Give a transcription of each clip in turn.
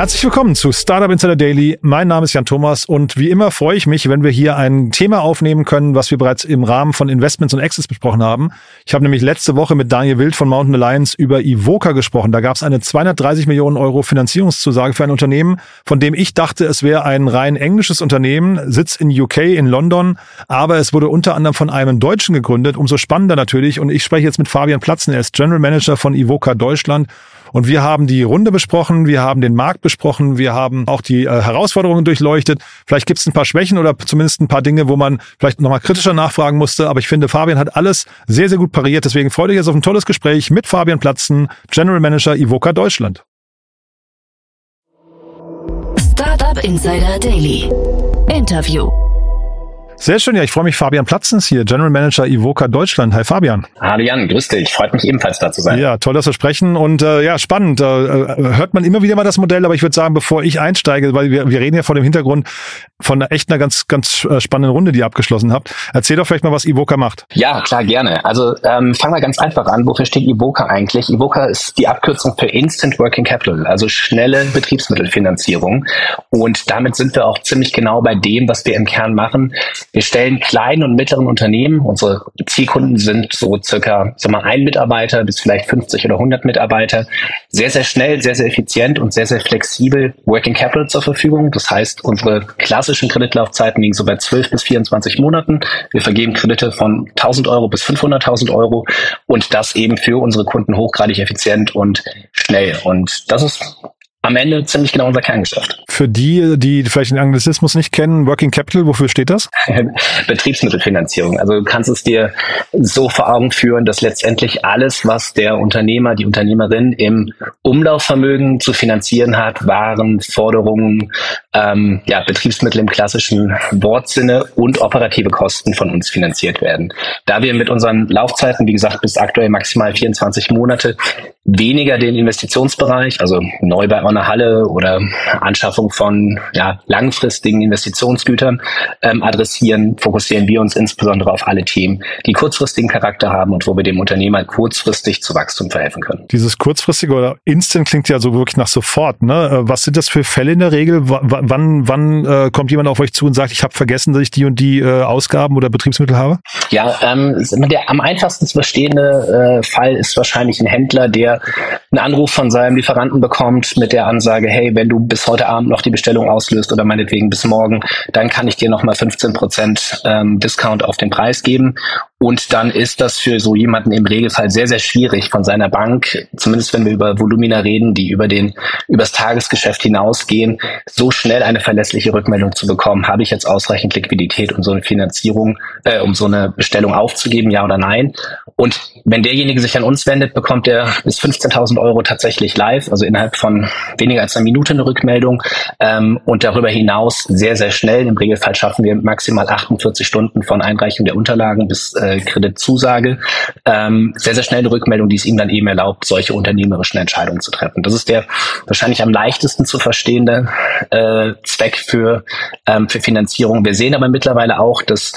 Herzlich willkommen zu Startup Insider Daily. Mein Name ist Jan Thomas und wie immer freue ich mich, wenn wir hier ein Thema aufnehmen können, was wir bereits im Rahmen von Investments und Exits besprochen haben. Ich habe nämlich letzte Woche mit Daniel Wild von Mountain Alliance über Ivoca gesprochen. Da gab es eine 230 Millionen Euro Finanzierungszusage für ein Unternehmen, von dem ich dachte, es wäre ein rein englisches Unternehmen, Sitz in UK, in London, aber es wurde unter anderem von einem Deutschen gegründet. Umso spannender natürlich. Und ich spreche jetzt mit Fabian Platzen. Er ist General Manager von Ivoca Deutschland und wir haben die Runde besprochen, wir haben den Markt besprochen, wir haben auch die äh, Herausforderungen durchleuchtet. Vielleicht gibt es ein paar Schwächen oder zumindest ein paar Dinge, wo man vielleicht nochmal kritischer nachfragen musste. Aber ich finde, Fabian hat alles sehr, sehr gut pariert. Deswegen freue ich jetzt auf ein tolles Gespräch mit Fabian Platzen, General Manager Ivoca Deutschland. Startup Insider Daily. Interview. Sehr schön, ja, ich freue mich. Fabian Platzens hier, General Manager Ivoca Deutschland. Hi Fabian. Hallo Jan, grüß dich. Freut mich ebenfalls da zu sein. Ja, toll, dass wir sprechen und äh, ja, spannend. Äh, äh, hört man immer wieder mal das Modell, aber ich würde sagen, bevor ich einsteige, weil wir, wir reden ja vor dem Hintergrund von einer echt einer ganz, ganz äh, spannenden Runde, die ihr abgeschlossen habt. Erzähl doch vielleicht mal, was Ivoca macht. Ja, klar, gerne. Also ähm, fangen wir ganz einfach an. Wofür steht Ivoca eigentlich? Ivoca ist die Abkürzung für Instant Working Capital, also schnelle Betriebsmittelfinanzierung. Und damit sind wir auch ziemlich genau bei dem, was wir im Kern machen. Wir stellen kleine kleinen und mittleren Unternehmen, unsere Zielkunden sind so circa sag mal, ein Mitarbeiter bis vielleicht 50 oder 100 Mitarbeiter, sehr, sehr schnell, sehr, sehr effizient und sehr, sehr flexibel Working Capital zur Verfügung. Das heißt, unsere klassischen Kreditlaufzeiten liegen so bei 12 bis 24 Monaten. Wir vergeben Kredite von 1000 Euro bis 500.000 Euro und das eben für unsere Kunden hochgradig effizient und schnell. Und das ist am Ende ziemlich genau unser Kerngeschäft. Für die, die vielleicht den Anglizismus nicht kennen, Working Capital, wofür steht das? Betriebsmittelfinanzierung. Also du kannst es dir so vor Augen führen, dass letztendlich alles, was der Unternehmer, die Unternehmerin im Umlaufvermögen zu finanzieren hat, Waren, Forderungen, ähm, ja, Betriebsmittel im klassischen Wortsinne und operative Kosten von uns finanziert werden. Da wir mit unseren Laufzeiten, wie gesagt, bis aktuell maximal 24 Monate, weniger den Investitionsbereich, also Neubau einer Halle oder Anschaffung von ja, langfristigen Investitionsgütern ähm, adressieren, fokussieren wir uns insbesondere auf alle Themen, die kurzfristigen Charakter haben und wo wir dem Unternehmer kurzfristig zu Wachstum verhelfen können. Dieses kurzfristige oder Instant klingt ja so wirklich nach sofort. Ne? Äh, was sind das für Fälle in der Regel? W wann wann äh, kommt jemand auf euch zu und sagt, ich habe vergessen, dass ich die und die äh, Ausgaben oder Betriebsmittel habe? Ja, ähm, der am einfachsten zu verstehende äh, Fall ist wahrscheinlich ein Händler, der einen Anruf von seinem Lieferanten bekommt mit der Ansage, hey, wenn du bis heute Abend noch die Bestellung auslöst oder meinetwegen bis morgen, dann kann ich dir nochmal 15 Prozent ähm, Discount auf den Preis geben. Und dann ist das für so jemanden im Regelfall sehr, sehr schwierig von seiner Bank, zumindest wenn wir über Volumina reden, die über den, übers Tagesgeschäft hinausgehen, so schnell eine verlässliche Rückmeldung zu bekommen. Habe ich jetzt ausreichend Liquidität, um so eine Finanzierung, äh, um so eine Bestellung aufzugeben, ja oder nein? Und wenn derjenige sich an uns wendet, bekommt er bis 15.000 Euro tatsächlich live, also innerhalb von weniger als einer Minute eine Rückmeldung. Ähm, und darüber hinaus sehr, sehr schnell. Im Regelfall schaffen wir maximal 48 Stunden von Einreichung der Unterlagen bis äh, Kreditzusage, ähm, sehr, sehr schnell eine Rückmeldung, die es ihm dann eben erlaubt, solche unternehmerischen Entscheidungen zu treffen. Das ist der wahrscheinlich am leichtesten zu verstehende äh, Zweck für, ähm, für Finanzierung. Wir sehen aber mittlerweile auch, dass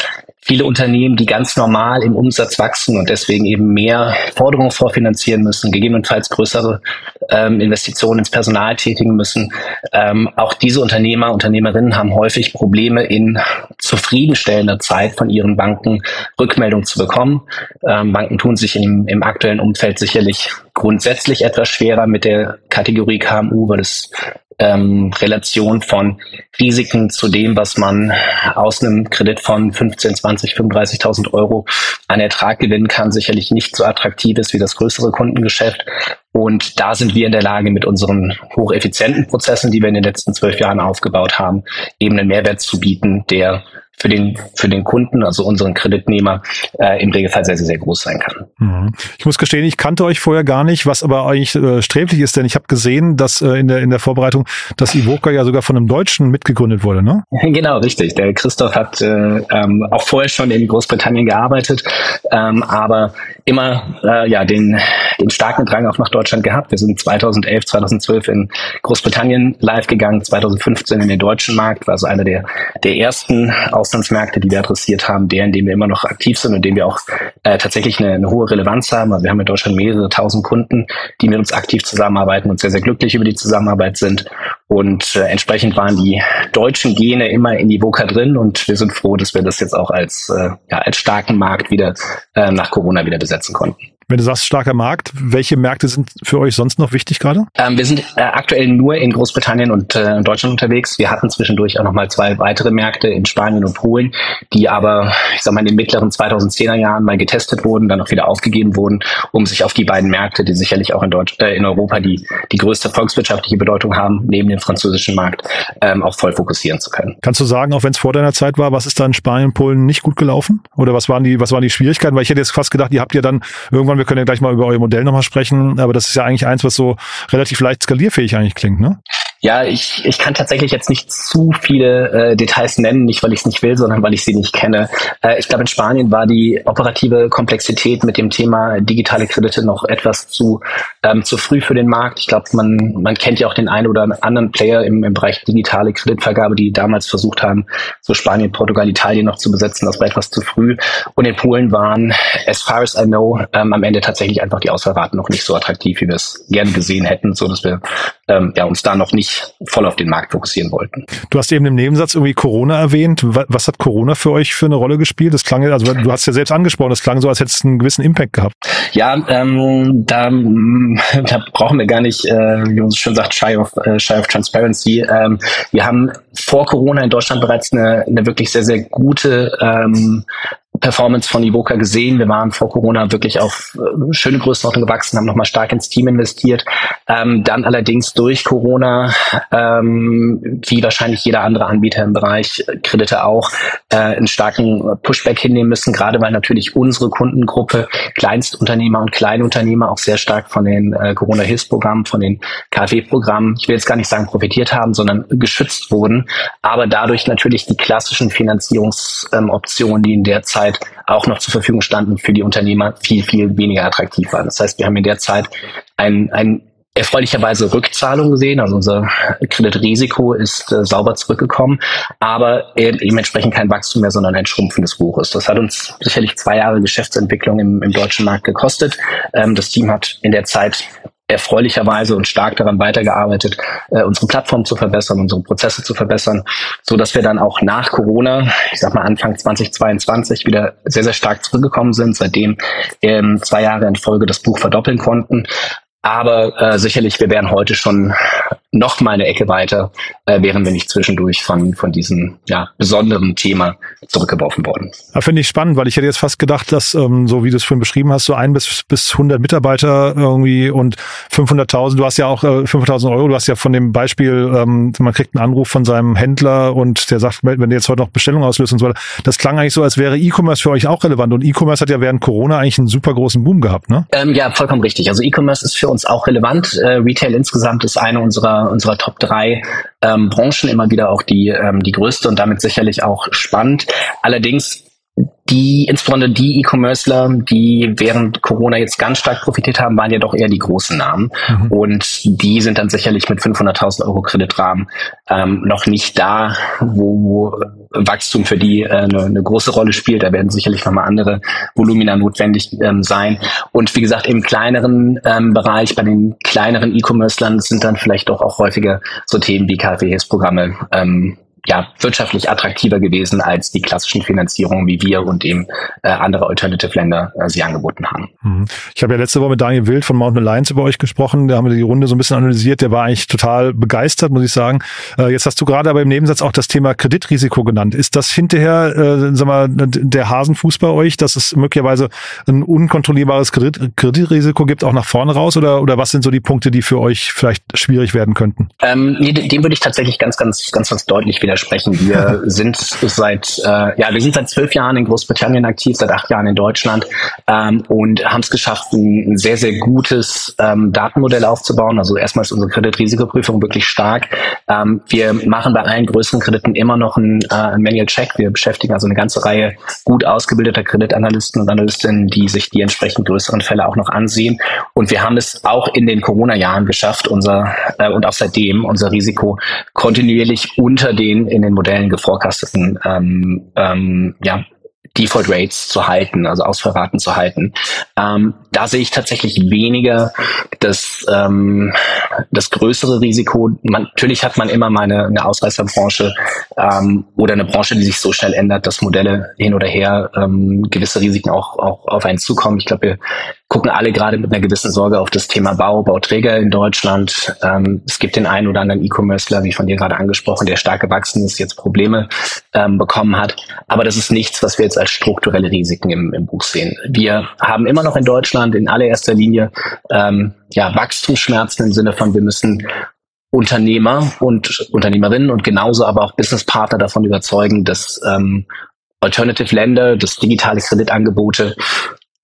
viele Unternehmen, die ganz normal im Umsatz wachsen und deswegen eben mehr Forderungen vorfinanzieren müssen, gegebenenfalls größere ähm, Investitionen ins Personal tätigen müssen. Ähm, auch diese Unternehmer, Unternehmerinnen haben häufig Probleme in zufriedenstellender Zeit von ihren Banken Rückmeldung zu bekommen. Ähm, Banken tun sich im, im aktuellen Umfeld sicherlich grundsätzlich etwas schwerer mit der Kategorie KMU, weil es ähm, Relation von Risiken zu dem, was man aus einem Kredit von 15, 20, 35.000 Euro an Ertrag gewinnen kann, sicherlich nicht so attraktiv ist wie das größere Kundengeschäft. Und da sind wir in der Lage, mit unseren hocheffizienten Prozessen, die wir in den letzten zwölf Jahren aufgebaut haben, eben einen Mehrwert zu bieten, der für den, für den Kunden, also unseren Kreditnehmer, äh, im Regelfall sehr, sehr, sehr groß sein kann. Mhm. Ich muss gestehen, ich kannte euch vorher gar nicht, was aber eigentlich äh, sträflich ist, denn ich habe gesehen, dass äh, in, der, in der Vorbereitung, dass Ivoca ja sogar von einem Deutschen mitgegründet wurde, ne? Genau, richtig. Der Christoph hat äh, ähm, auch vorher schon in Großbritannien gearbeitet, ähm, aber immer äh, ja den, den starken Drang auch nach Deutschland gehabt. Wir sind 2011, 2012 in Großbritannien live gegangen, 2015 in den deutschen Markt, war so einer der, der ersten Auslandsmärkte, die wir adressiert haben, der, in dem wir immer noch aktiv sind und dem wir auch äh, tatsächlich eine, eine hohe Relevanz haben. Also wir haben in Deutschland mehrere tausend Kunden, die mit uns aktiv zusammenarbeiten und sehr, sehr glücklich über die Zusammenarbeit sind. Und äh, entsprechend waren die deutschen Gene immer in Ivoca drin und wir sind froh, dass wir das jetzt auch als, äh, ja, als starken Markt wieder äh, nach Corona wieder besetzen konnten. Wenn du sagst starker Markt, welche Märkte sind für euch sonst noch wichtig gerade? Ähm, wir sind äh, aktuell nur in Großbritannien und äh, Deutschland unterwegs. Wir hatten zwischendurch auch nochmal zwei weitere Märkte in Spanien und Polen, die aber, ich sag mal, in den mittleren 2010er Jahren mal getestet wurden, dann auch wieder aufgegeben wurden, um sich auf die beiden Märkte, die sicherlich auch in, Deutsch, äh, in Europa die, die größte volkswirtschaftliche Bedeutung haben, neben dem französischen Markt, ähm, auch voll fokussieren zu können. Kannst du sagen, auch wenn es vor deiner Zeit war, was ist da in Spanien und Polen nicht gut gelaufen? Oder was waren die, was waren die Schwierigkeiten? Weil ich hätte jetzt fast gedacht, ihr habt ja dann irgendwann, wir können ja gleich mal über euer Modell nochmal sprechen, aber das ist ja eigentlich eins, was so relativ leicht skalierfähig eigentlich klingt, ne? Ja, ich, ich kann tatsächlich jetzt nicht zu viele äh, Details nennen, nicht weil ich es nicht will, sondern weil ich sie nicht kenne. Äh, ich glaube, in Spanien war die operative Komplexität mit dem Thema digitale Kredite noch etwas zu, ähm, zu früh für den Markt. Ich glaube, man, man kennt ja auch den einen oder anderen Player im, im Bereich digitale Kreditvergabe, die damals versucht haben, so Spanien, Portugal, Italien noch zu besetzen. Das war etwas zu früh. Und in Polen waren, as far as I know, ähm, am Ende tatsächlich einfach die Auswahlraten noch nicht so attraktiv, wie wir es gerne gesehen hätten, so dass wir ähm, ja, uns da noch nicht voll auf den Markt fokussieren wollten. Du hast eben im Nebensatz irgendwie Corona erwähnt. Was hat Corona für euch für eine Rolle gespielt? Das klang, also du hast ja selbst angesprochen, das klang so, als hättest du einen gewissen Impact gehabt. Ja, ähm, da, da brauchen wir gar nicht, äh, wie man so schön sagt, shy of, äh, shy of transparency. Ähm, wir haben vor Corona in Deutschland bereits eine, eine wirklich sehr, sehr gute ähm, Performance von Ivoca gesehen. Wir waren vor Corona wirklich auf äh, schöne Größenordnung gewachsen, haben nochmal stark ins Team investiert. Ähm, dann allerdings durch Corona, ähm, wie wahrscheinlich jeder andere Anbieter im Bereich Kredite auch, äh, einen starken Pushback hinnehmen müssen, gerade weil natürlich unsere Kundengruppe Kleinstunternehmer und Kleinunternehmer auch sehr stark von den äh, Corona-Hilfsprogrammen, von den KfW-Programmen, ich will jetzt gar nicht sagen profitiert haben, sondern geschützt wurden, aber dadurch natürlich die klassischen Finanzierungsoptionen, ähm, die in der Zeit Zeit auch noch zur Verfügung standen, für die Unternehmer viel, viel weniger attraktiv waren. Das heißt, wir haben in der Zeit ein, ein erfreulicherweise Rückzahlung gesehen. Also unser Kreditrisiko ist äh, sauber zurückgekommen, aber eben entsprechend kein Wachstum mehr, sondern ein Schrumpfen des Buches. Das hat uns sicherlich zwei Jahre Geschäftsentwicklung im, im deutschen Markt gekostet. Ähm, das Team hat in der Zeit erfreulicherweise und stark daran weitergearbeitet, äh, unsere Plattform zu verbessern, unsere Prozesse zu verbessern, so dass wir dann auch nach Corona, ich sag mal Anfang 2022 wieder sehr, sehr stark zurückgekommen sind, seitdem ähm, zwei Jahre in Folge das Buch verdoppeln konnten. Aber äh, sicherlich, wir wären heute schon noch mal eine Ecke weiter, äh, wären wir nicht zwischendurch von, von diesem ja, besonderen Thema zurückgeworfen worden. Ja, Finde ich spannend, weil ich hätte jetzt fast gedacht, dass, ähm, so wie du es vorhin beschrieben hast, so ein bis, bis 100 Mitarbeiter irgendwie und 500.000, du hast ja auch äh, 500.000 Euro, du hast ja von dem Beispiel, ähm, man kriegt einen Anruf von seinem Händler und der sagt, wenn du jetzt heute noch Bestellung auslöst und so weiter, das klang eigentlich so, als wäre E-Commerce für euch auch relevant und E-Commerce hat ja während Corona eigentlich einen super großen Boom gehabt, ne? Ähm, ja, vollkommen richtig. Also E-Commerce ist für uns auch relevant. Äh, Retail insgesamt ist eine unserer unserer, Top 3 ähm, Branchen immer wieder auch die, ähm, die größte und damit sicherlich auch spannend. Allerdings die, insbesondere die E-Commercer, die während Corona jetzt ganz stark profitiert haben, waren ja doch eher die großen Namen. Mhm. Und die sind dann sicherlich mit 500.000 Euro Kreditrahmen ähm, noch nicht da, wo, Wachstum für die äh, eine, eine große Rolle spielt. Da werden sicherlich nochmal andere Volumina notwendig ähm, sein. Und wie gesagt, im kleineren ähm, Bereich, bei den kleineren E-Commercern sind dann vielleicht doch auch häufiger so Themen wie KfWs-Programme ähm, ja, wirtschaftlich attraktiver gewesen als die klassischen Finanzierungen, wie wir und eben äh, andere Alternative-Länder äh, sie angeboten haben. Mhm. Ich habe ja letzte Woche mit Daniel Wild von Mountain Alliance über euch gesprochen. Da haben wir die Runde so ein bisschen analysiert. Der war eigentlich total begeistert, muss ich sagen. Äh, jetzt hast du gerade aber im Nebensatz auch das Thema Kreditrisiko genannt. Ist das hinterher, äh, sag mal, der Hasenfuß bei euch, dass es möglicherweise ein unkontrollierbares Kredit Kreditrisiko gibt, auch nach vorne raus? Oder, oder was sind so die Punkte, die für euch vielleicht schwierig werden könnten? Ähm, nee, dem würde ich tatsächlich ganz, ganz, ganz, ganz deutlich wieder widersprechen. Wir sind seit äh, ja, wir sind seit zwölf Jahren in Großbritannien aktiv, seit acht Jahren in Deutschland ähm, und haben es geschafft, ein, sehr, sehr gutes ähm, Datenmodell aufzubauen. Also erstmal ist unsere Kreditrisikoprüfung wirklich stark. Ähm, wir machen bei allen größeren Krediten immer noch einen, äh, Manual Check. Wir beschäftigen also eine ganze Reihe gut ausgebildeter Kreditanalysten und Analystinnen, die sich die entsprechend größeren Fälle auch noch ansehen. Und wir haben es auch in den Corona-Jahren geschafft, unser äh, und auch seitdem unser Risiko kontinuierlich unter den in, den Modellen geforecasteten ähm, ähm, ja, Default Rates zu halten, also Ausfallraten zu halten. Ähm, da sehe ich tatsächlich weniger das, ähm, das größere Risiko. Man, natürlich hat man immer mal eine, eine Ausreißerbranche ähm, oder eine Branche, die sich so schnell ändert, dass Modelle hin oder her ähm, gewisse Risiken auch, auch auf einen zukommen. Ich glaube, wir gucken alle gerade mit einer gewissen Sorge auf das Thema Bau, Bauträger in Deutschland. Ähm, es gibt den einen oder anderen E-Commercer, wie von dir gerade angesprochen, der stark gewachsen ist, jetzt Probleme ähm, bekommen hat. Aber das ist nichts, was wir jetzt als strukturelle Risiken im, im Buch sehen. Wir haben immer noch in Deutschland in allererster Linie ähm, ja, Wachstumsschmerzen im Sinne von, wir müssen Unternehmer und Unternehmerinnen und genauso aber auch Businesspartner davon überzeugen, dass ähm, Alternative Länder, dass digitale Kreditangebote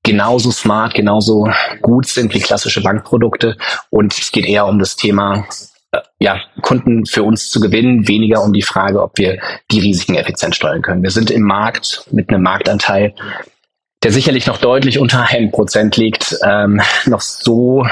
genauso smart, genauso gut sind wie klassische Bankprodukte. Und es geht eher um das Thema, äh, ja, Kunden für uns zu gewinnen, weniger um die Frage, ob wir die Risiken effizient steuern können. Wir sind im Markt mit einem Marktanteil, der sicherlich noch deutlich unter einem Prozent liegt, ähm, noch so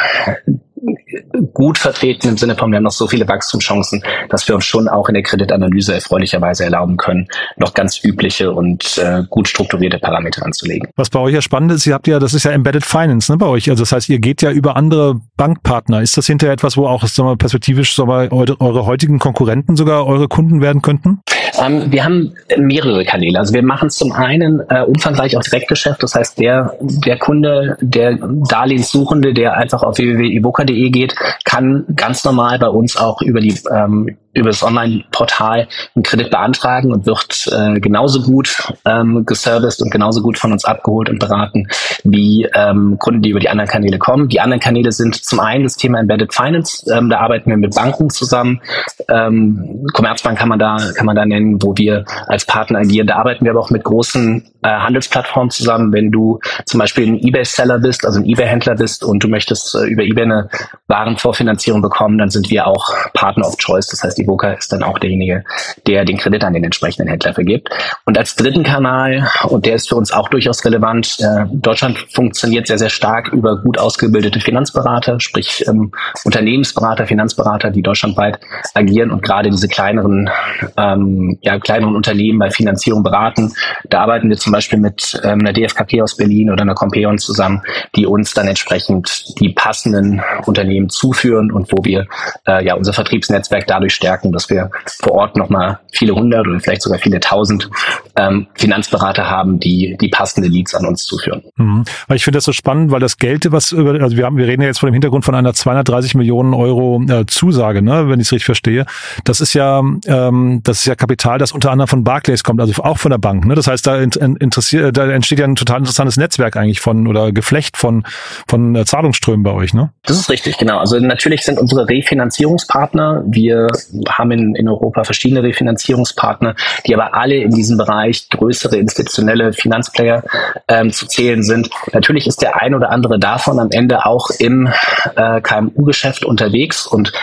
gut vertreten im Sinne von, wir haben noch so viele Wachstumschancen, dass wir uns schon auch in der Kreditanalyse erfreulicherweise erlauben können, noch ganz übliche und äh, gut strukturierte Parameter anzulegen. Was bei euch ja spannend ist, ihr habt ja, das ist ja Embedded Finance ne, bei euch. Also das heißt, ihr geht ja über andere Bankpartner. Ist das hinterher etwas, wo auch sagen wir, perspektivisch sagen wir, eure heutigen Konkurrenten sogar eure Kunden werden könnten? Ähm, wir haben mehrere Kanäle. Also wir machen zum einen äh, umfangreich auch Direktgeschäft. Das heißt, der, der Kunde, der Darlehenssuchende, der einfach auf www.iboka.de geht, kann ganz normal bei uns auch über die ähm, über das Online-Portal einen Kredit beantragen und wird äh, genauso gut ähm, geserviced und genauso gut von uns abgeholt und beraten wie ähm, Kunden, die über die anderen Kanäle kommen. Die anderen Kanäle sind zum einen das Thema Embedded Finance. Ähm, da arbeiten wir mit Banken zusammen. Ähm, Commerzbank kann man da kann man da nennen, wo wir als Partner agieren. Da arbeiten wir aber auch mit großen äh, Handelsplattformen zusammen. Wenn du zum Beispiel ein eBay-Seller bist, also ein eBay-Händler bist und du möchtest äh, über eBay eine Warenvorfinanzierung bekommen, dann sind wir auch Partner of Choice. Das heißt, Evoca ist dann auch derjenige, der den Kredit an den entsprechenden Händler vergibt. Und als dritten Kanal, und der ist für uns auch durchaus relevant, äh, Deutschland funktioniert sehr, sehr stark über gut ausgebildete Finanzberater, sprich ähm, Unternehmensberater, Finanzberater, die deutschlandweit agieren und gerade diese kleineren, ähm, ja, kleineren Unternehmen bei Finanzierung beraten. Da arbeiten wir zum Beispiel mit ähm, einer DFKP aus Berlin oder einer Compeon zusammen, die uns dann entsprechend die passenden Unternehmen zuführen und wo wir äh, ja unser Vertriebsnetzwerk dadurch stärken stärken, dass wir vor Ort nochmal viele hundert oder vielleicht sogar viele tausend ähm, Finanzberater haben, die die passende Leads an uns zuführen. Mhm. Ich finde das so spannend, weil das Geld, was über, also wir haben, wir reden ja jetzt von dem Hintergrund von einer 230 Millionen Euro äh, Zusage, ne, wenn ich es richtig verstehe. Das ist ja, ähm, das ist ja Kapital, das unter anderem von Barclays kommt, also auch von der Bank. Ne? Das heißt, da, interessiert, da entsteht ja ein total interessantes Netzwerk eigentlich von oder Geflecht von von äh, Zahlungsströmen bei euch, ne? Das ist richtig, genau. Also natürlich sind unsere Refinanzierungspartner. Wir haben in, in Europa verschiedene Refinanzierungspartner, die aber alle in diesem Bereich größere institutionelle Finanzplayer ähm, zu zählen sind. Natürlich ist der ein oder andere davon am Ende auch im äh, KMU-Geschäft unterwegs und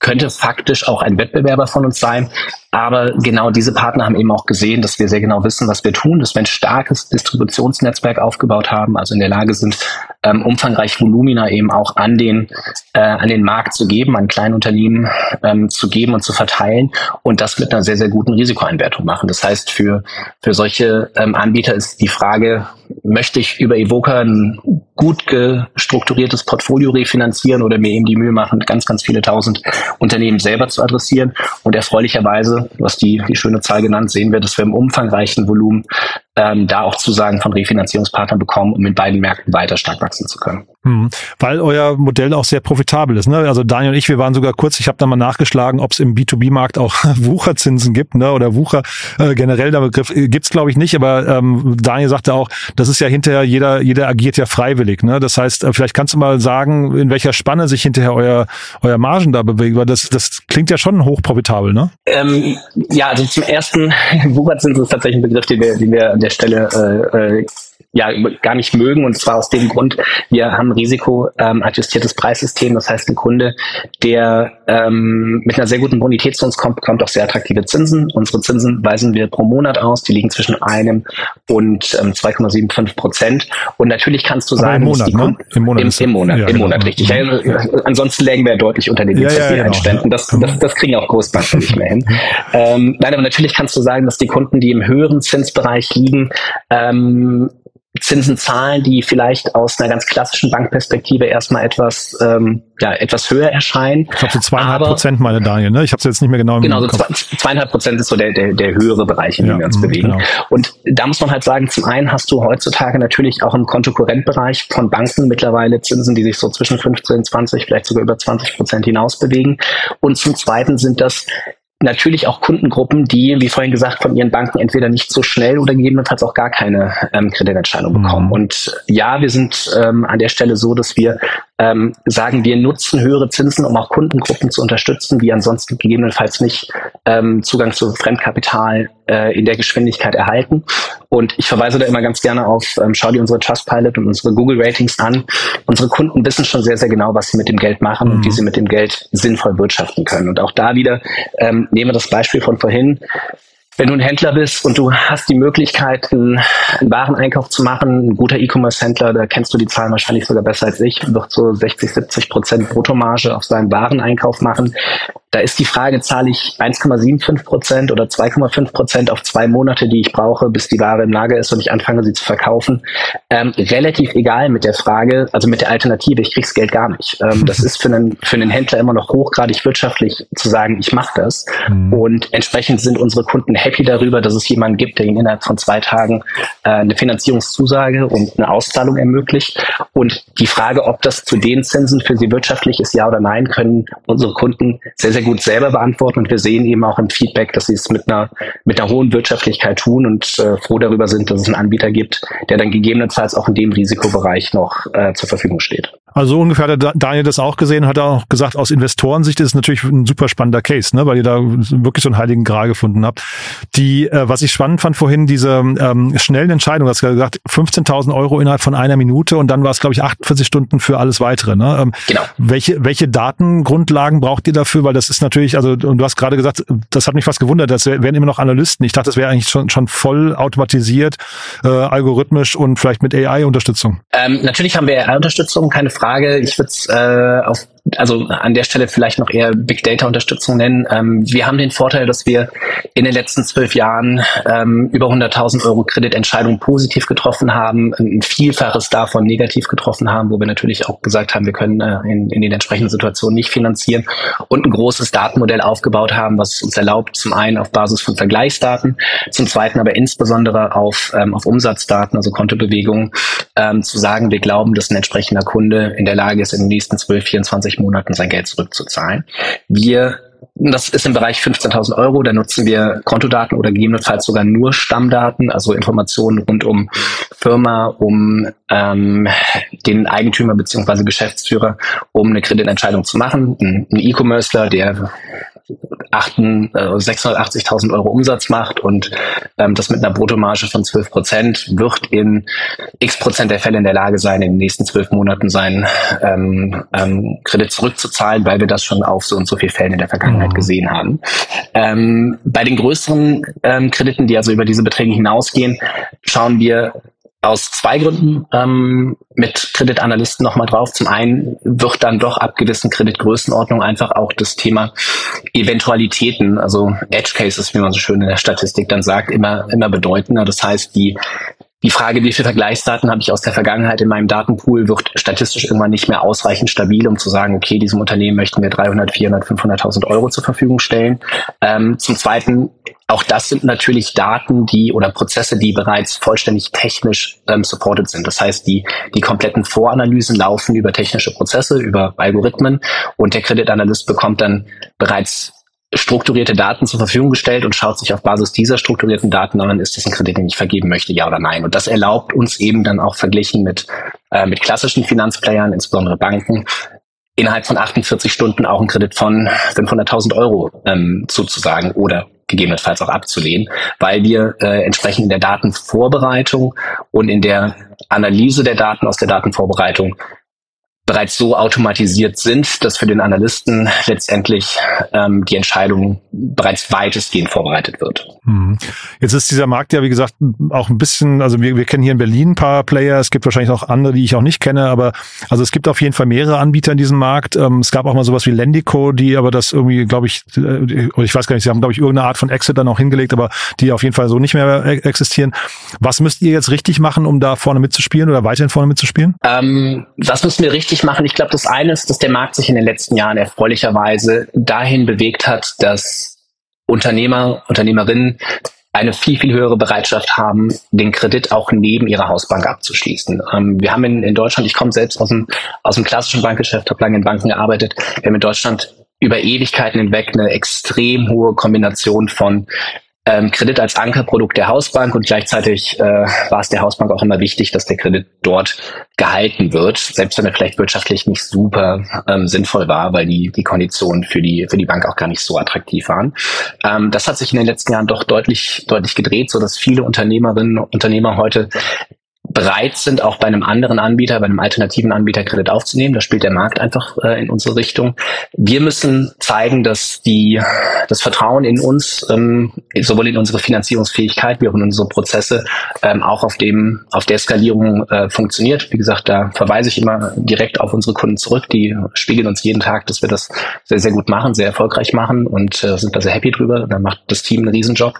könnte faktisch auch ein Wettbewerber von uns sein. Aber genau diese Partner haben eben auch gesehen, dass wir sehr genau wissen, was wir tun, dass wir ein starkes Distributionsnetzwerk aufgebaut haben, also in der Lage sind, ähm, umfangreich Volumina eben auch an den, äh, an den Markt zu geben, an Kleinunternehmen ähm, zu geben und zu verteilen und das mit einer sehr, sehr guten Risikoeinwertung machen. Das heißt, für, für solche ähm, Anbieter ist die Frage, möchte ich über Evoca ein gut gestrukturiertes Portfolio refinanzieren oder mir eben die Mühe machen, ganz, ganz viele tausend Unternehmen selber zu adressieren. Und erfreulicherweise, hast die, die schöne Zahl genannt, sehen wir, dass wir im umfangreichen Volumen ähm, da auch Zusagen von Refinanzierungspartnern bekommen, um in beiden Märkten weiter stark wachsen zu können. Hm, weil euer Modell auch sehr profitabel ist. Ne? Also Daniel und ich, wir waren sogar kurz, ich habe da mal nachgeschlagen, ob es im B2B-Markt auch Wucherzinsen gibt ne? oder Wucher äh, generell, der Begriff äh, gibt's glaube ich nicht, aber ähm, Daniel sagte auch, das ist ja hinterher, jeder, jeder agiert ja freiwillig. Ne? Das heißt, äh, vielleicht kannst du mal sagen, in welcher Spanne sich hinterher euer, euer Margen da bewegt, weil das, das klingt ja schon hochprofitabel, ne? Ähm, ja, also zum ersten, Wucherzinsen ist tatsächlich ein Begriff, den wir, den wir an der Stelle äh, äh, ja gar nicht mögen. Und zwar aus dem Grund, wir haben ein risikoadjustiertes ähm, Preissystem. Das heißt, ein Kunde, der ähm, mit einer sehr guten Bonität zu uns kommt, bekommt auch sehr attraktive Zinsen. Unsere Zinsen weisen wir pro Monat aus. Die liegen zwischen einem und ähm, 2,75 Prozent. Und natürlich kannst du Aber sagen, im Monat, ne? Im Monat, im, im Monat, ja, im genau. Monat richtig. Ja, ansonsten lägen wir deutlich unter den ja, ja, Einständen. Genau, das, das, das kriegen auch Großbanken nicht mehr hin. Ähm, nein, aber natürlich kannst du sagen, dass die Kunden, die im höheren Zinsbereich liegen, ähm, Zinsen zahlen, die vielleicht aus einer ganz klassischen Bankperspektive erstmal etwas, ähm, ja, etwas höher erscheinen. Ich glaube so zweieinhalb Prozent, meine Daniel, ne? Ich habe es jetzt nicht mehr genau im Genau, so zweieinhalb Prozent ist so der, der, der höhere Bereich, in dem ja, wir uns mh, bewegen. Genau. Und da muss man halt sagen, zum einen hast du heutzutage natürlich auch im Kontokorrentbereich von Banken mittlerweile Zinsen, die sich so zwischen 15, 20, vielleicht sogar über 20 Prozent hinaus bewegen. Und zum zweiten sind das natürlich auch Kundengruppen, die, wie vorhin gesagt, von ihren Banken entweder nicht so schnell oder gegebenenfalls auch gar keine ähm, Kreditentscheidung bekommen. Mhm. Und ja, wir sind ähm, an der Stelle so, dass wir ähm, sagen, wir nutzen höhere Zinsen, um auch Kundengruppen zu unterstützen, die ansonsten gegebenenfalls nicht ähm, Zugang zu Fremdkapital äh, in der Geschwindigkeit erhalten. Und ich verweise da immer ganz gerne auf, ähm, schau dir unsere Trustpilot und unsere Google Ratings an. Unsere Kunden wissen schon sehr, sehr genau, was sie mit dem Geld machen mhm. und wie sie mit dem Geld sinnvoll wirtschaften können. Und auch da wieder ähm, nehmen wir das Beispiel von vorhin wenn du ein Händler bist und du hast die Möglichkeit, einen, einen Wareneinkauf zu machen, ein guter E-Commerce-Händler, da kennst du die Zahlen wahrscheinlich sogar besser als ich, wird so 60, 70 Prozent Bruttomarge auf seinen Wareneinkauf machen. Da ist die Frage, zahle ich 1,75 Prozent oder 2,5 Prozent auf zwei Monate, die ich brauche, bis die Ware im Lager ist und ich anfange, sie zu verkaufen. Ähm, relativ egal mit der Frage, also mit der Alternative, ich krieg's Geld gar nicht. Ähm, das ist für einen, für einen Händler immer noch hochgradig wirtschaftlich zu sagen, ich mache das. Mhm. Und entsprechend sind unsere Kunden happy darüber, dass es jemanden gibt, der ihnen innerhalb von zwei Tagen äh, eine Finanzierungszusage und eine Auszahlung ermöglicht. Und die Frage, ob das zu den Zinsen für sie wirtschaftlich ist, ja oder nein, können unsere Kunden sehr, sehr sehr gut selber beantworten und wir sehen eben auch im Feedback, dass sie es mit einer, mit einer hohen Wirtschaftlichkeit tun und äh, froh darüber sind, dass es einen Anbieter gibt, der dann gegebenenfalls auch in dem Risikobereich noch äh, zur Verfügung steht. Also ungefähr hat Daniel das auch gesehen, hat er auch gesagt, aus Investorensicht ist es natürlich ein super spannender Case, ne, weil ihr da wirklich so einen heiligen Gral gefunden habt. Die, äh, was ich spannend fand vorhin, diese ähm, schnellen Entscheidungen, du hast gesagt, 15.000 Euro innerhalb von einer Minute und dann war es, glaube ich, 48 Stunden für alles weitere. Ne? Ähm, genau. Welche, welche Datengrundlagen braucht ihr dafür? Weil das ist natürlich, also und du hast gerade gesagt, das hat mich fast gewundert, das werden immer noch Analysten. Ich dachte, das wäre eigentlich schon, schon voll automatisiert, äh, algorithmisch und vielleicht mit AI-Unterstützung. Ähm, natürlich haben wir AI-Unterstützung, keine Frage. Ich würde es äh, auf also an der Stelle vielleicht noch eher Big Data Unterstützung nennen. Ähm, wir haben den Vorteil, dass wir in den letzten zwölf Jahren ähm, über 100.000 Euro Kreditentscheidungen positiv getroffen haben, ein Vielfaches davon negativ getroffen haben, wo wir natürlich auch gesagt haben, wir können äh, in, in den entsprechenden Situationen nicht finanzieren und ein großes Datenmodell aufgebaut haben, was uns erlaubt, zum einen auf Basis von Vergleichsdaten, zum zweiten aber insbesondere auf, ähm, auf Umsatzdaten, also Kontobewegungen, ähm, zu sagen, wir glauben, dass ein entsprechender Kunde in der Lage ist, in den nächsten 12, 24 Monaten sein Geld zurückzuzahlen. Wir das ist im Bereich 15.000 Euro. Da nutzen wir Kontodaten oder gegebenenfalls sogar nur Stammdaten, also Informationen rund um Firma, um ähm, den Eigentümer beziehungsweise Geschäftsführer, um eine Kreditentscheidung zu machen. Ein E-Commercer, der 680.000 äh, Euro Umsatz macht und ähm, das mit einer Bruttomarge von 12 Prozent, wird in x Prozent der Fälle in der Lage sein, in den nächsten zwölf Monaten seinen ähm, ähm, Kredit zurückzuzahlen, weil wir das schon auf so und so viele Fällen in der Vergangenheit mhm. gesehen haben. Ähm, bei den größeren ähm, Krediten, die also über diese Beträge hinausgehen, schauen wir aus zwei Gründen ähm, mit Kreditanalysten nochmal drauf. Zum einen wird dann doch ab gewissen Kreditgrößenordnungen einfach auch das Thema Eventualitäten, also Edge Cases, wie man so schön in der Statistik dann sagt, immer, immer bedeutender. Das heißt, die die Frage, wie viele Vergleichsdaten habe ich aus der Vergangenheit in meinem Datenpool, wird statistisch irgendwann nicht mehr ausreichend stabil, um zu sagen, okay, diesem Unternehmen möchten wir 300, 400, 500.000 Euro zur Verfügung stellen. Ähm, zum Zweiten auch das sind natürlich Daten, die oder Prozesse, die bereits vollständig technisch ähm, supported sind. Das heißt, die, die kompletten Voranalysen laufen über technische Prozesse, über Algorithmen und der Kreditanalyst bekommt dann bereits strukturierte Daten zur Verfügung gestellt und schaut sich auf Basis dieser strukturierten Daten an, ist das ein Kredit, den ich vergeben möchte, ja oder nein. Und das erlaubt uns eben dann auch verglichen mit, äh, mit klassischen Finanzplayern, insbesondere Banken, innerhalb von 48 Stunden auch einen Kredit von 500.000 Euro ähm, zuzusagen oder gegebenenfalls auch abzulehnen, weil wir äh, entsprechend in der Datenvorbereitung und in der Analyse der Daten aus der Datenvorbereitung bereits so automatisiert sind, dass für den Analysten letztendlich ähm, die Entscheidung bereits weitestgehend vorbereitet wird. Hm. Jetzt ist dieser Markt ja, wie gesagt, auch ein bisschen, also wir, wir kennen hier in Berlin ein paar Player, es gibt wahrscheinlich auch andere, die ich auch nicht kenne, aber also es gibt auf jeden Fall mehrere Anbieter in diesem Markt. Ähm, es gab auch mal sowas wie Lendico, die aber das irgendwie, glaube ich, äh, ich weiß gar nicht, sie haben, glaube ich, irgendeine Art von Exit dann auch hingelegt, aber die auf jeden Fall so nicht mehr e-, existieren. Was müsst ihr jetzt richtig machen, um da vorne mitzuspielen oder weiterhin vorne mitzuspielen? Ähm, was müssen wir richtig machen? Ich glaube, das eine ist, dass der Markt sich in den letzten Jahren erfreulicherweise dahin bewegt hat, dass Unternehmer, Unternehmerinnen eine viel, viel höhere Bereitschaft haben, den Kredit auch neben ihrer Hausbank abzuschließen. Ähm, wir haben in, in Deutschland, ich komme selbst aus dem, aus dem klassischen Bankgeschäft, habe lange in Banken gearbeitet, wir haben in Deutschland über Ewigkeiten hinweg eine extrem hohe Kombination von ähm, Kredit als Ankerprodukt der Hausbank und gleichzeitig äh, war es der Hausbank auch immer wichtig, dass der Kredit dort gehalten wird, selbst wenn er vielleicht wirtschaftlich nicht super ähm, sinnvoll war, weil die, die Konditionen für die, für die Bank auch gar nicht so attraktiv waren. Ähm, das hat sich in den letzten Jahren doch deutlich, deutlich gedreht, so dass viele Unternehmerinnen und Unternehmer heute bereit sind, auch bei einem anderen Anbieter, bei einem alternativen Anbieter Kredit aufzunehmen. Da spielt der Markt einfach äh, in unsere Richtung. Wir müssen zeigen, dass die, das Vertrauen in uns, ähm, sowohl in unsere Finanzierungsfähigkeit wie auch in unsere Prozesse, ähm, auch auf dem, auf der Skalierung äh, funktioniert. Wie gesagt, da verweise ich immer direkt auf unsere Kunden zurück. Die spiegeln uns jeden Tag, dass wir das sehr, sehr gut machen, sehr erfolgreich machen und äh, sind da sehr happy drüber. Da macht das Team einen Riesenjob.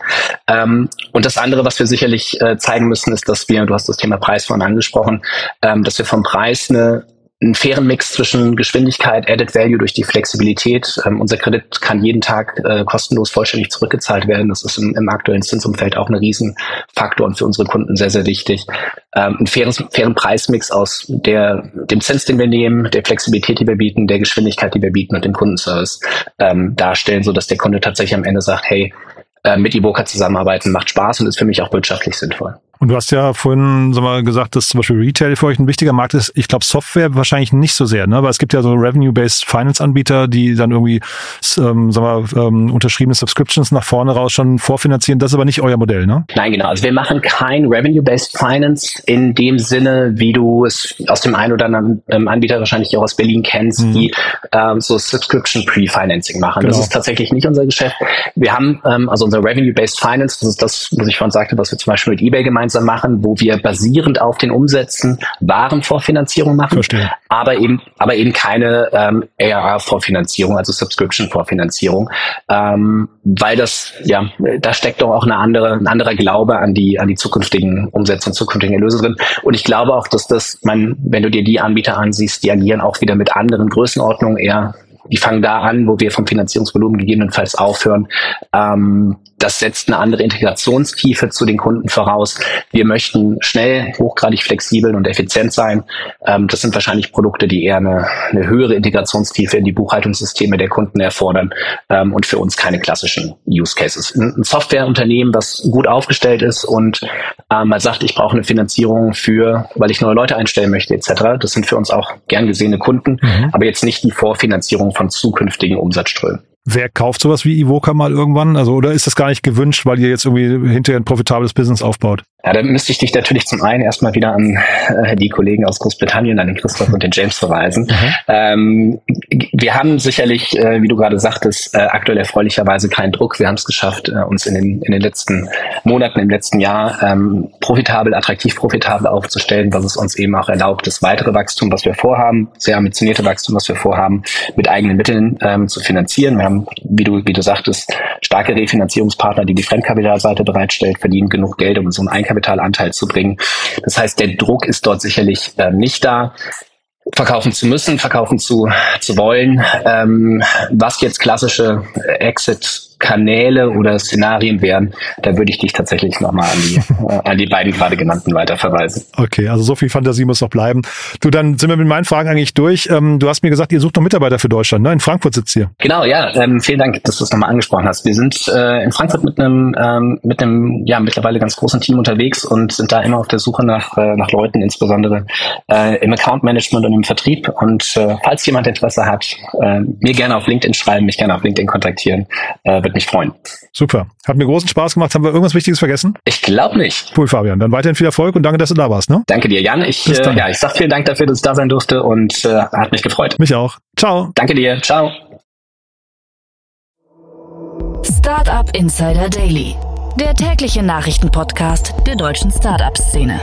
Ähm, und das andere, was wir sicherlich äh, zeigen müssen, ist, dass wir, du hast das Thema Preis vorhin angesprochen, ähm, dass wir vom Preis eine einen fairen Mix zwischen Geschwindigkeit, Added Value durch die Flexibilität. Ähm, unser Kredit kann jeden Tag äh, kostenlos vollständig zurückgezahlt werden. Das ist im, im aktuellen Zinsumfeld auch ein Riesenfaktor und für unsere Kunden sehr, sehr wichtig. Ähm, einen fairen, fairen Preismix aus der, dem Zins, den wir nehmen, der Flexibilität, die wir bieten, der Geschwindigkeit, die wir bieten und dem Kundenservice ähm, darstellen, so dass der Kunde tatsächlich am Ende sagt, hey, äh, mit Evoca zusammenarbeiten macht Spaß und ist für mich auch wirtschaftlich sinnvoll. Und du hast ja vorhin sag mal, gesagt, dass zum Beispiel Retail für euch ein wichtiger Markt ist. Ich glaube, Software wahrscheinlich nicht so sehr, ne? Aber es gibt ja so Revenue-Based Finance-Anbieter, die dann irgendwie ähm, sag mal, ähm, unterschriebene Subscriptions nach vorne raus schon vorfinanzieren. Das ist aber nicht euer Modell, ne? Nein, genau. Also wir machen kein Revenue-Based Finance in dem Sinne, wie du es aus dem einen oder anderen ähm, Anbieter wahrscheinlich auch aus Berlin kennst, mhm. die ähm, so Subscription Pre-Financing machen. Genau. Das ist tatsächlich nicht unser Geschäft. Wir haben ähm, also unser Revenue-Based Finance, das ist das, was ich vorhin sagte, was wir zum Beispiel mit eBay gemeinsam gemeinsam machen, wo wir basierend auf den Umsätzen Warenvorfinanzierung machen, Verstehe. aber eben, aber eben keine ähm, ARR-Vorfinanzierung, also Subscription-Vorfinanzierung, ähm, weil das, ja, da steckt doch auch eine andere, ein anderer Glaube an die, an die zukünftigen Umsätze und zukünftigen Erlöse drin. Und ich glaube auch, dass das, man, wenn du dir die Anbieter ansiehst, die agieren auch wieder mit anderen Größenordnungen eher die fangen da an, wo wir vom Finanzierungsvolumen gegebenenfalls aufhören. Ähm, das setzt eine andere Integrationstiefe zu den Kunden voraus. Wir möchten schnell, hochgradig flexibel und effizient sein. Ähm, das sind wahrscheinlich Produkte, die eher eine, eine, höhere Integrationstiefe in die Buchhaltungssysteme der Kunden erfordern ähm, und für uns keine klassischen Use Cases. Ein, Softwareunternehmen, das gut aufgestellt ist und ähm, mal sagt, ich brauche eine Finanzierung für, weil ich neue Leute einstellen möchte etc. Das sind für uns auch gern gesehene Kunden, mhm. aber jetzt nicht die Vorfinanzierung von zukünftigen Umsatzströmen. Wer kauft sowas wie Ivoca mal irgendwann? Also, oder ist das gar nicht gewünscht, weil ihr jetzt irgendwie hinterher ein profitables Business aufbaut? Ja, dann müsste ich dich natürlich zum einen erstmal wieder an äh, die Kollegen aus Großbritannien, an den Christoph und den James verweisen. Mhm. Ähm, wir haben sicherlich, äh, wie du gerade sagtest, äh, aktuell erfreulicherweise keinen Druck. Wir haben es geschafft, äh, uns in den, in den letzten Monaten, im letzten Jahr ähm, profitabel, attraktiv profitabel aufzustellen, was es uns eben auch erlaubt, das weitere Wachstum, was wir vorhaben, sehr ambitionierte Wachstum, was wir vorhaben, mit eigenen Mitteln ähm, zu finanzieren. Wir haben, wie du, wie du sagtest, starke Refinanzierungspartner, die die Fremdkapitalseite bereitstellt, verdienen genug Geld, um so ein Eigenkapitalanteil zu bringen. Das heißt, der Druck ist dort sicherlich äh, nicht da verkaufen zu müssen, verkaufen zu, zu wollen. Ähm, was jetzt klassische Exit Kanäle oder Szenarien wären, da würde ich dich tatsächlich nochmal an die, äh, an die beiden gerade genannten weiterverweisen. Okay, also so viel Fantasie muss noch bleiben. Du, dann sind wir mit meinen Fragen eigentlich durch. Ähm, du hast mir gesagt, ihr sucht noch Mitarbeiter für Deutschland, ne? In Frankfurt sitzt ihr. Genau, ja. Ähm, vielen Dank, dass du es nochmal angesprochen hast. Wir sind äh, in Frankfurt mit einem, ähm, mit einem, ja, mittlerweile ganz großen Team unterwegs und sind da immer auf der Suche nach, äh, nach Leuten, insbesondere äh, im Account Management und im Vertrieb. Und äh, falls jemand Interesse hat, äh, mir gerne auf LinkedIn schreiben, mich gerne auf LinkedIn kontaktieren. Äh, würde mich freuen. Super. Hat mir großen Spaß gemacht. Haben wir irgendwas Wichtiges vergessen? Ich glaube nicht. Cool, Fabian. Dann weiterhin viel Erfolg und danke, dass du da warst. Ne? Danke dir, Jan. Ich, äh, ja, ich sag vielen Dank dafür, dass ich da sein durfte und äh, hat mich gefreut. Mich auch. Ciao. Danke dir. Ciao. Startup Insider Daily, der tägliche Nachrichtenpodcast der deutschen Startup-Szene.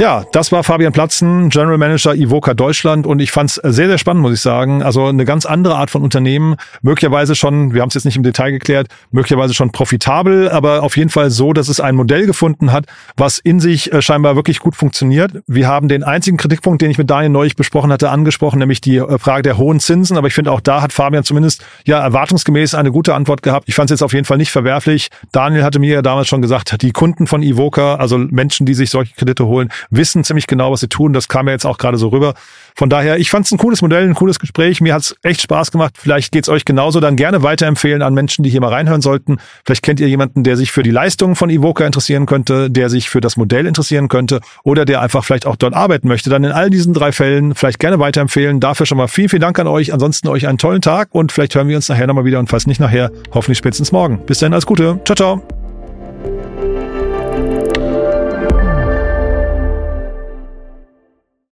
Ja, das war Fabian Platzen, General Manager Ivoca Deutschland und ich fand es sehr, sehr spannend, muss ich sagen. Also eine ganz andere Art von Unternehmen, möglicherweise schon, wir haben es jetzt nicht im Detail geklärt, möglicherweise schon profitabel, aber auf jeden Fall so, dass es ein Modell gefunden hat, was in sich äh, scheinbar wirklich gut funktioniert. Wir haben den einzigen Kritikpunkt, den ich mit Daniel neulich besprochen hatte, angesprochen, nämlich die äh, Frage der hohen Zinsen, aber ich finde auch da hat Fabian zumindest ja erwartungsgemäß eine gute Antwort gehabt. Ich fand es jetzt auf jeden Fall nicht verwerflich. Daniel hatte mir ja damals schon gesagt, die Kunden von Ivoca, also Menschen, die sich solche Kredite holen, wissen ziemlich genau, was sie tun. Das kam ja jetzt auch gerade so rüber. Von daher, ich fand es ein cooles Modell, ein cooles Gespräch. Mir hat es echt Spaß gemacht. Vielleicht geht's euch genauso. Dann gerne weiterempfehlen an Menschen, die hier mal reinhören sollten. Vielleicht kennt ihr jemanden, der sich für die Leistungen von Evoca interessieren könnte, der sich für das Modell interessieren könnte oder der einfach vielleicht auch dort arbeiten möchte. Dann in all diesen drei Fällen vielleicht gerne weiterempfehlen. Dafür schon mal vielen, vielen Dank an euch. Ansonsten euch einen tollen Tag und vielleicht hören wir uns nachher nochmal wieder und falls nicht nachher, hoffentlich spätestens morgen. Bis dann, alles Gute. Ciao, ciao.